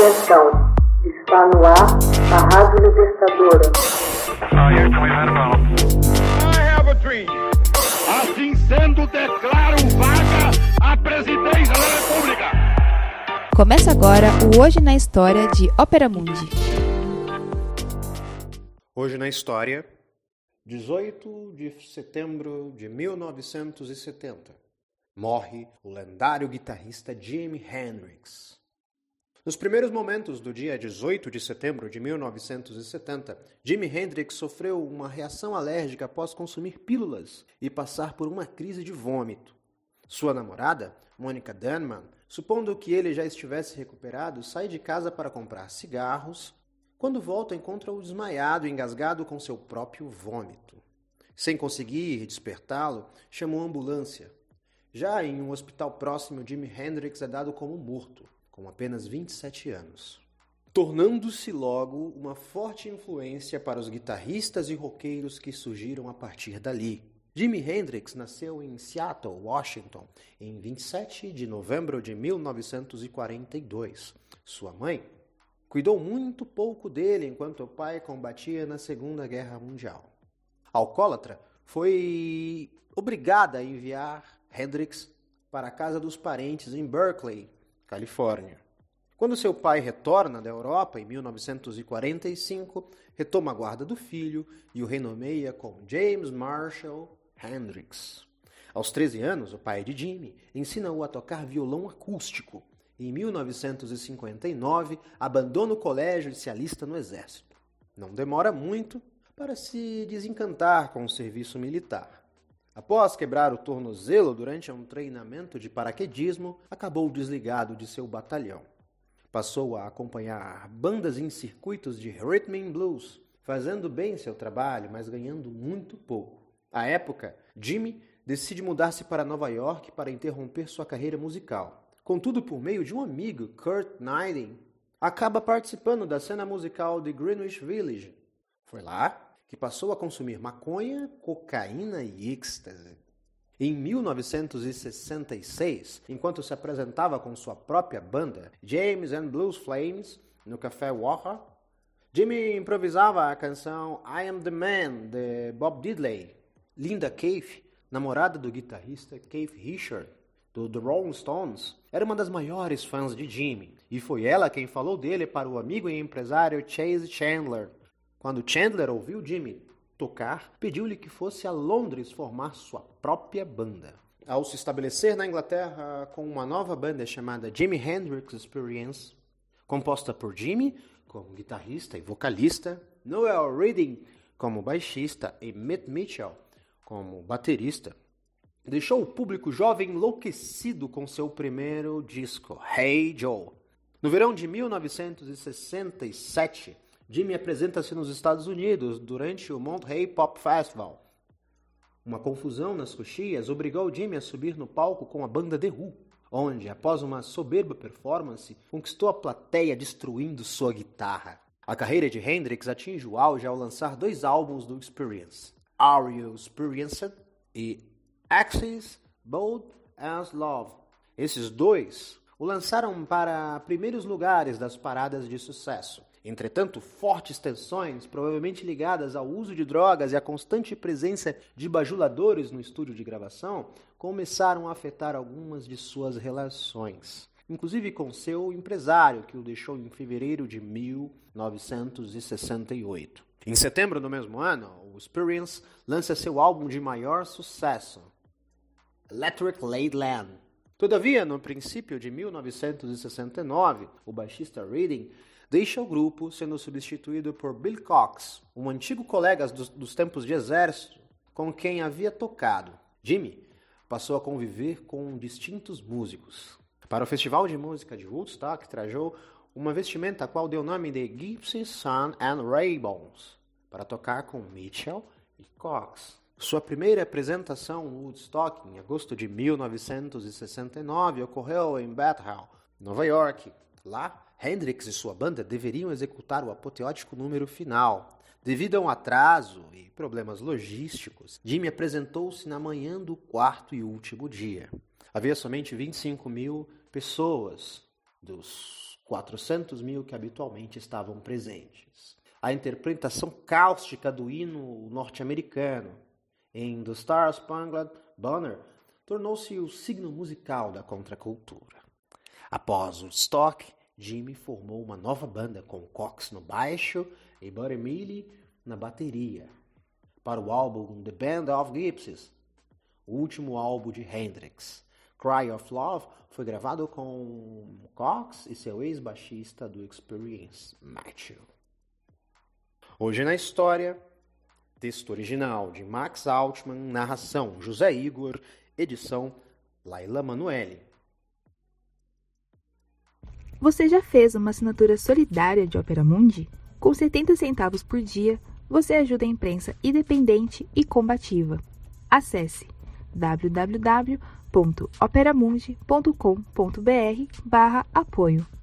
Atenção, está no ar a Rádio Libertadora. Assim sendo, declaro vaga a presidência da República. Começa agora o Hoje na História de Ópera Mundi. Hoje na História, 18 de setembro de 1970, morre o lendário guitarrista Jimi Hendrix. Nos primeiros momentos do dia 18 de setembro de 1970, Jimi Hendrix sofreu uma reação alérgica após consumir pílulas e passar por uma crise de vômito. Sua namorada, Monica Dunman, supondo que ele já estivesse recuperado, sai de casa para comprar cigarros. Quando volta, encontra-o desmaiado engasgado com seu próprio vômito. Sem conseguir despertá-lo, chamou ambulância. Já em um hospital próximo, Jimi Hendrix é dado como morto com apenas 27 anos, tornando-se logo uma forte influência para os guitarristas e roqueiros que surgiram a partir dali. Jimi Hendrix nasceu em Seattle, Washington, em 27 de novembro de 1942. Sua mãe cuidou muito pouco dele enquanto o pai combatia na Segunda Guerra Mundial. Alcoólatra, foi obrigada a enviar Hendrix para a casa dos parentes em Berkeley, Califórnia. Quando seu pai retorna da Europa em 1945, retoma a guarda do filho e o renomeia como James Marshall Hendrix. Aos 13 anos, o pai de Jimmy ensina-o a tocar violão acústico. Em 1959, abandona o colégio e se alista no exército. Não demora muito para se desencantar com o serviço militar. Após quebrar o tornozelo durante um treinamento de paraquedismo, acabou desligado de seu batalhão. Passou a acompanhar bandas em circuitos de rhythm and blues, fazendo bem seu trabalho, mas ganhando muito pouco. À época, Jimmy decide mudar-se para Nova York para interromper sua carreira musical. Contudo, por meio de um amigo, Kurt Nighting, acaba participando da cena musical de Greenwich Village. Foi lá que passou a consumir maconha, cocaína e êxtase. Em 1966, enquanto se apresentava com sua própria banda, James and Blues Flames, no Café Walker, Jimmy improvisava a canção I Am the Man de Bob Diddley. Linda Cave, namorada do guitarrista Keith Richard, do The Rolling Stones, era uma das maiores fãs de Jimmy, e foi ela quem falou dele para o amigo e empresário Chase Chandler, quando Chandler ouviu Jimmy tocar, pediu-lhe que fosse a Londres formar sua própria banda. Ao se estabelecer na Inglaterra com uma nova banda chamada Jimi Hendrix Experience, composta por Jimmy como guitarrista e vocalista, Noel Reading como baixista e Mitt Mitchell como baterista, deixou o público jovem enlouquecido com seu primeiro disco, Hey Joe. No verão de 1967, Jimmy apresenta-se nos Estados Unidos durante o Monterey Pop Festival. Uma confusão nas coxias obrigou Jimmy a subir no palco com a banda The Who, onde, após uma soberba performance, conquistou a plateia destruindo sua guitarra. A carreira de Hendrix atinge o auge ao lançar dois álbuns do Experience, Are You Experienced e Axis Bold as Love. Esses dois o lançaram para primeiros lugares das paradas de sucesso. Entretanto, fortes tensões, provavelmente ligadas ao uso de drogas e à constante presença de bajuladores no estúdio de gravação, começaram a afetar algumas de suas relações, inclusive com seu empresário, que o deixou em fevereiro de 1968. Em setembro do mesmo ano, o Experience lança seu álbum de maior sucesso, Electric Ladyland. Todavia, no princípio de 1969, o baixista Reading deixa o grupo, sendo substituído por Bill Cox, um antigo colega dos, dos tempos de exército com quem havia tocado. Jimmy passou a conviver com distintos músicos. Para o Festival de Música de Woodstock, trajou uma vestimenta a qual deu o nome de Gypsy Sun and Rainbows, para tocar com Mitchell e Cox. Sua primeira apresentação Woodstock, em agosto de 1969, ocorreu em Bethel, Nova York. Lá, Hendrix e sua banda deveriam executar o apoteótico número final. Devido a um atraso e problemas logísticos, Jimmy apresentou-se na manhã do quarto e último dia. Havia somente 25 mil pessoas dos 400 mil que habitualmente estavam presentes. A interpretação cáustica do hino norte-americano em The Star Spangled Banner tornou-se o signo musical da contracultura. Após o Stock, Jimmy formou uma nova banda com Cox no baixo e Buddy Mealy na bateria. Para o álbum The Band of Gypsies, o último álbum de Hendrix, Cry of Love foi gravado com Cox e seu ex-baixista do Experience, Matthew. Hoje na história, texto original de Max Altman, narração José Igor, edição Laila Manuelle. Você já fez uma assinatura solidária de Opera Mundi? Com 70 centavos por dia, você ajuda a imprensa independente e combativa. Acesse www.operamundi.com.br/apoio.